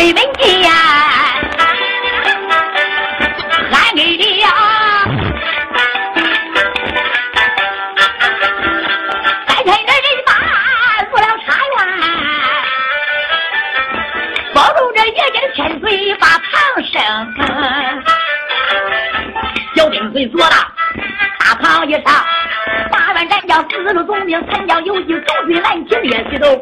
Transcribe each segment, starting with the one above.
回门见，俺给的呀，三千的人马入了茶园，保住这爷爷的千岁把唐生，小丁岁做了大堂一上。咱将四路总兵，参将游戏，走军拦起列骑头。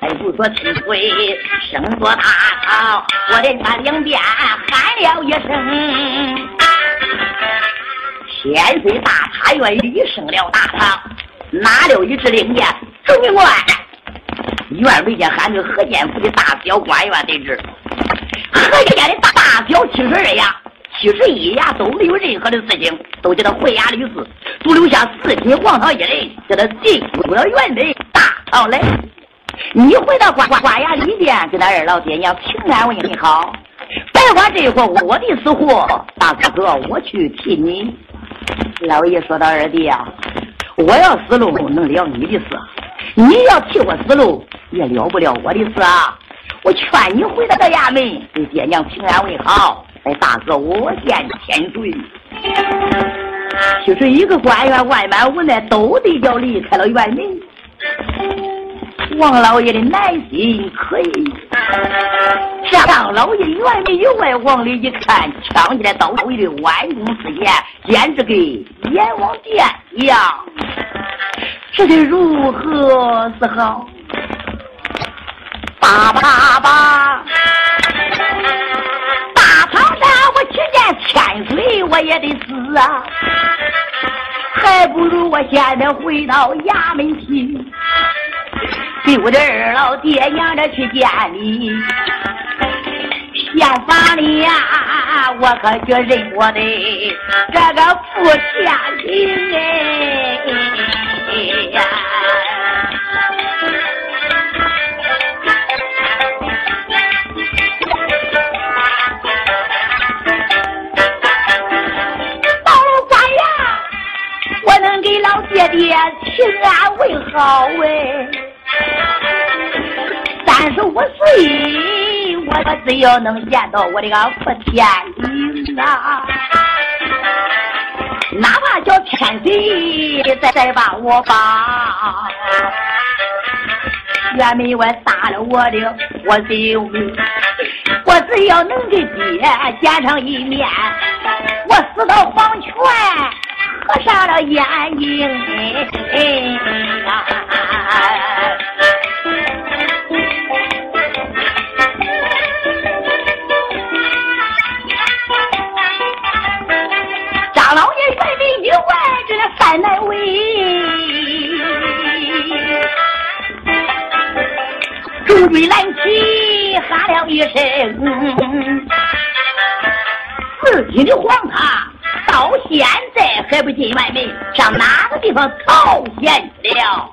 还不说七岁生做大唐，我连他两边喊了一声。千岁大茶院里升了大堂，拿了一支令箭，走员，院里边喊着何建福的大小官员得知，何家的大小七十二呀。七十一呀，都没有任何的事情，都叫他回衙律寺，独留下四品皇朝一人，叫他进入了辕门大。堂来。你回到官官衙里边，跟他二老爹娘平安问你好。白话这货我的死活，大哥哥我去替你。老爷说道：“二弟呀，我要死路能了你的事，你要替我死路也了不了我的事啊。我劝你回到这衙门，给爹娘平安问好。”哎大哥，我见千岁。就是一个官员，万般无奈，都得要离开了院门。王老爷的耐心可以。张老爷辕门有外，往里一看，抢起来刀一的弯弓刺箭，简直跟阎王殿一样。这是如何是好？叭叭叭！千岁我也得死啊，还不如我现在回到衙门去，我的二老爹扬着去见你，想把你呀，我可就认不得这个不孝子哎！到了底呀，我能给老爹爹请安问好哎？我只要能见到我的个福天灵啊，哪怕叫千岁再再把我绑，辕门外杀了我的我就，我只要能给爹见上一面，我死到黄泉。合上了眼睛，奶奶为，众军拦起，喊了一声，自己的皇塔。到现在还不进外门，上哪个地方逃险了？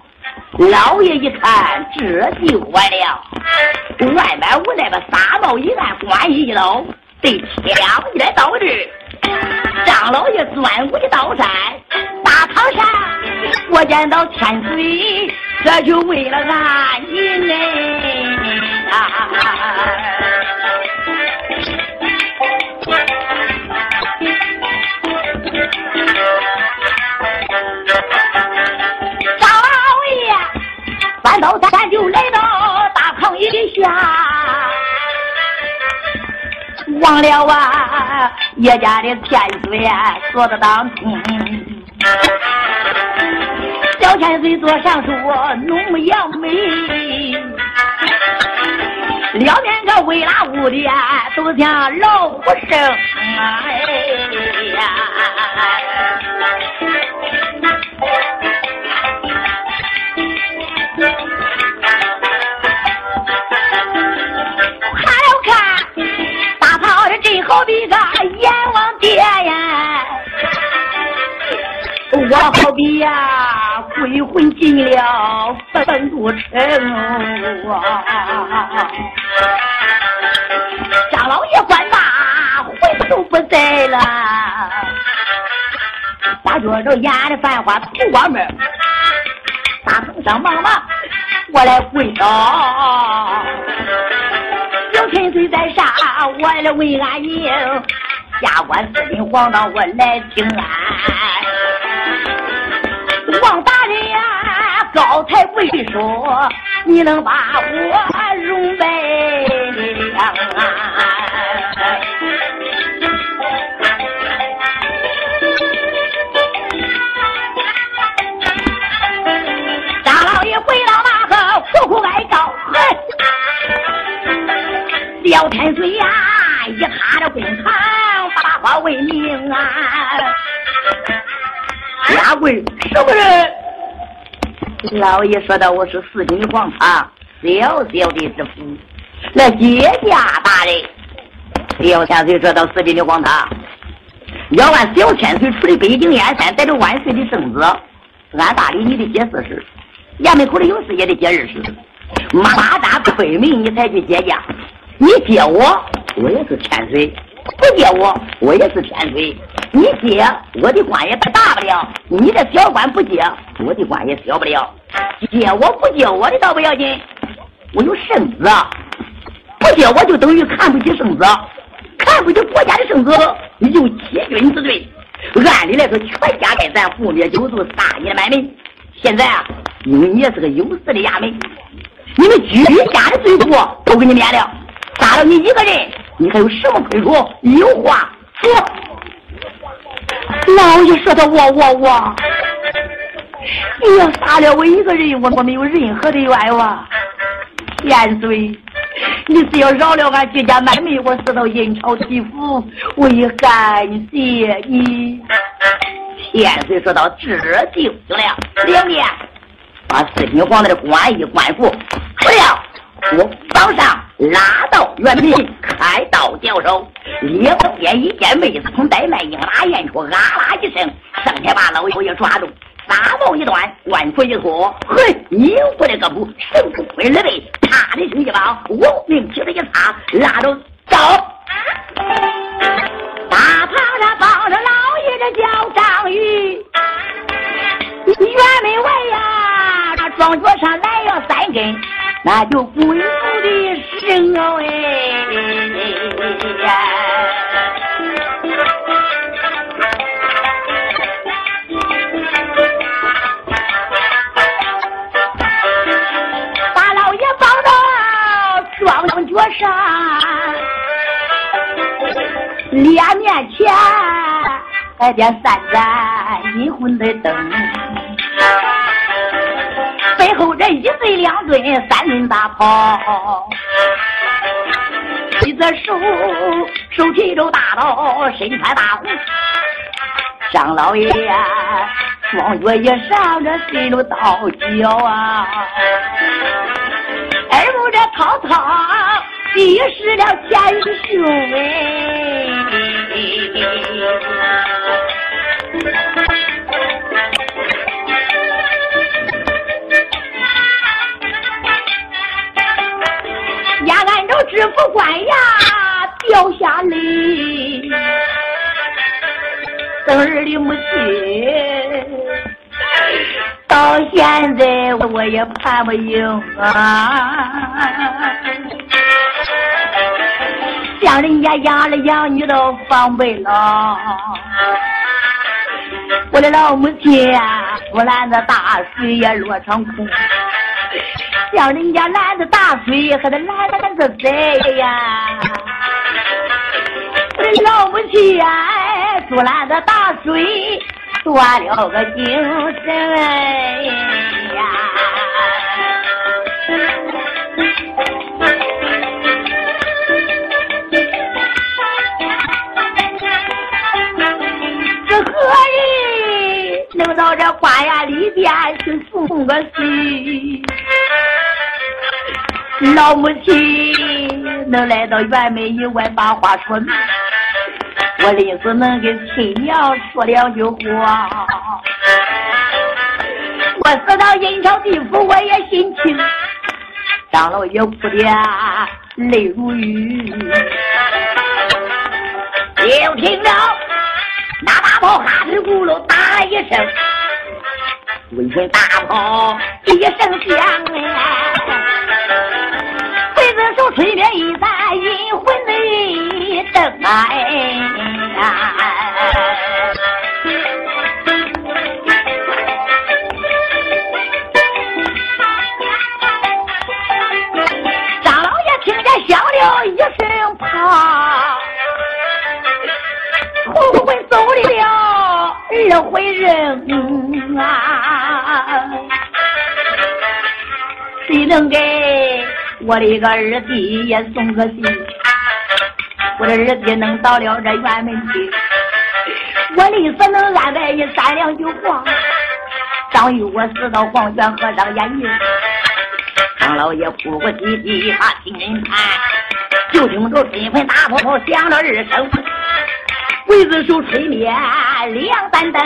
老爷一看，这就完了。外边无奈把撒帽一按，关一刀，对枪一来到这张老爷钻过去刀山，大堂上，我见到天水，这就为了安宁哎。到咱就来到大炕椅下，忘了啊，叶家的天岁坐的当中，山天尉坐上说浓杨梅，两边个威拉里的都像老虎声，哎呀！还要看大炮是真好比个阎王殿呀，我好比呀、鬼魂进了坟都城啊！张老爷官大魂都不在了，大脚着眼的繁花头光门，大堂上忙忙，我来跪倒。罪在上，我来为安宁。下官四品皇道，我来请安。王大，高才未说，你能把我容备了张老爷回到那个苦苦哀告，廖天水呀，一踏着公堂，把话问明啊。下跪，什么人？老爷说道：“我是四品皇堂小小的知府，来接驾大人。”小千岁说到：“四品的皇堂，要按小千岁出的北京燕山带着万岁的圣旨，按大理你得接四十，衙门口的有事也得接二十。马扎昆明你才去接驾，你接我，我也是千岁；不接我，我也是天罪。”你接我的官也不大不了，你这小官不接我的官也小不了。接我不接我的倒不要紧，我有圣旨，不接我就等于看不起圣旨，看不起国家的圣旨，你就欺君之罪。按理来说，全家该咱覆灭九族，杀你的满门。现在啊，因为你也是个有势的衙门，你们居家的罪过都给你免了，杀了你一个人，你还有什么亏处？有话说。老爷说的我我我，你要杀了我一个人，我我没有任何的冤枉。千岁，你是要饶了俺居家满门，我死到阴曹地府，我也感谢你。千岁说到这就了，两面把四品皇的官衣官服除了，我早上拉到原平开刀交手。两边一见妹子从怠慢，应拉演出啊啦一声，上前把老爷抓住，大帽一断，官服一脱，嘿，扭过来个步，神不挥二背，啪的一声一棒，我命起子一擦，拉着走。大堂上抱着老爷的叫张宇，辕门外呀，那庄脚上来了三根，那就鬼子的生威，把老爷抱到双枪脚上，脸面前带点三盏迷魂的灯。一对两尊三轮大炮，一只手手提着大刀，身穿大红，张老爷呀，双脚一上着伸着刀脚啊，耳目这滔滔。逼死了千兄哎！到现在我也盼不赢啊！像人家养儿养女都防备了，我的老母亲啊，我拦着大水也落成空，像人家拦着大水还得拦着谁呀？我的老母亲呀，阻拦着大水断了个精神呀。这何人能到这花园里边去送个信，老母亲能来到院门以外把话说明，我临死能跟亲娘说两句话。我死到阴曹地府我也心清，张老爷哭的泪如雨，又听着。那大炮哈哧咕噜打一声，微声大炮一声响，刽子手吹灭一盏银张老爷听见响了一声炮，头昏走离了二回人啊，谁能给我的个二弟也送个信？我的二弟能到了这院门去，我立时能安排一三两酒话。张玉我死到黄泉和尚眼前，张老爷哭哭啼啼把亲人盼，就听着春盆大炮炮响了二声，刽子手吹灭两盏灯。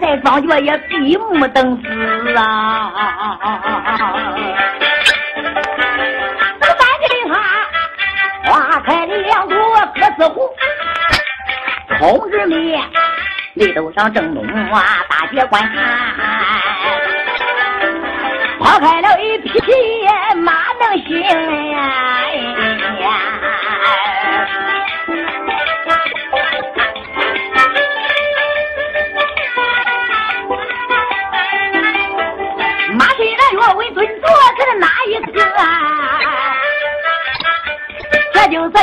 在庄脚也闭目等死啊！这个三更里哈，花开的两朵各似红。同志们，你都上正东啊，大街观看。花开了一匹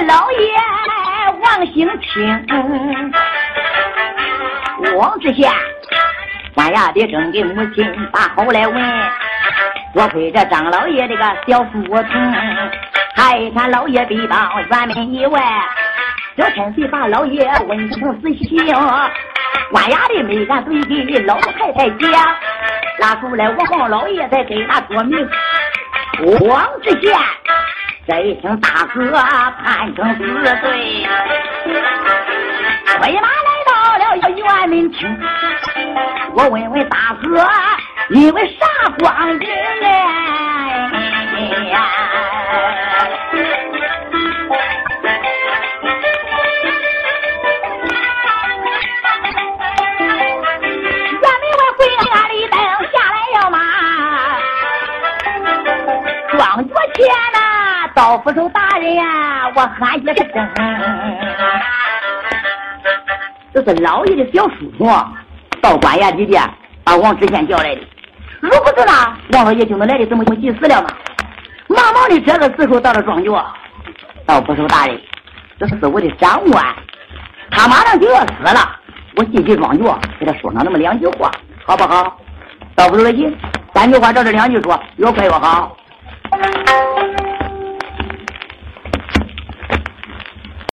老爷王兴清，王知县，关衙的正给母亲把后来问。多亏这张老爷这个小书童，还看老爷臂膀辕门以外，小天岁把老爷问成死刑。关衙的没敢对给老太太讲，拿出来我王老爷才给他说明。王知县这一听大哥判成死罪，催马来到了辕门厅。我问问大哥。因为啥光景呢？我喊一声。这是老爷的小书童，到官衙里边把王知县叫来的。如不是那王老爷就能来的这么及时了吗？忙忙的这个时候到了庄脚，到不守大人，这是我的长官，他马上就要死了，我进去庄脚给他说上那么两句话，好不好？到不守的行，三句话照这两句说，越快越好。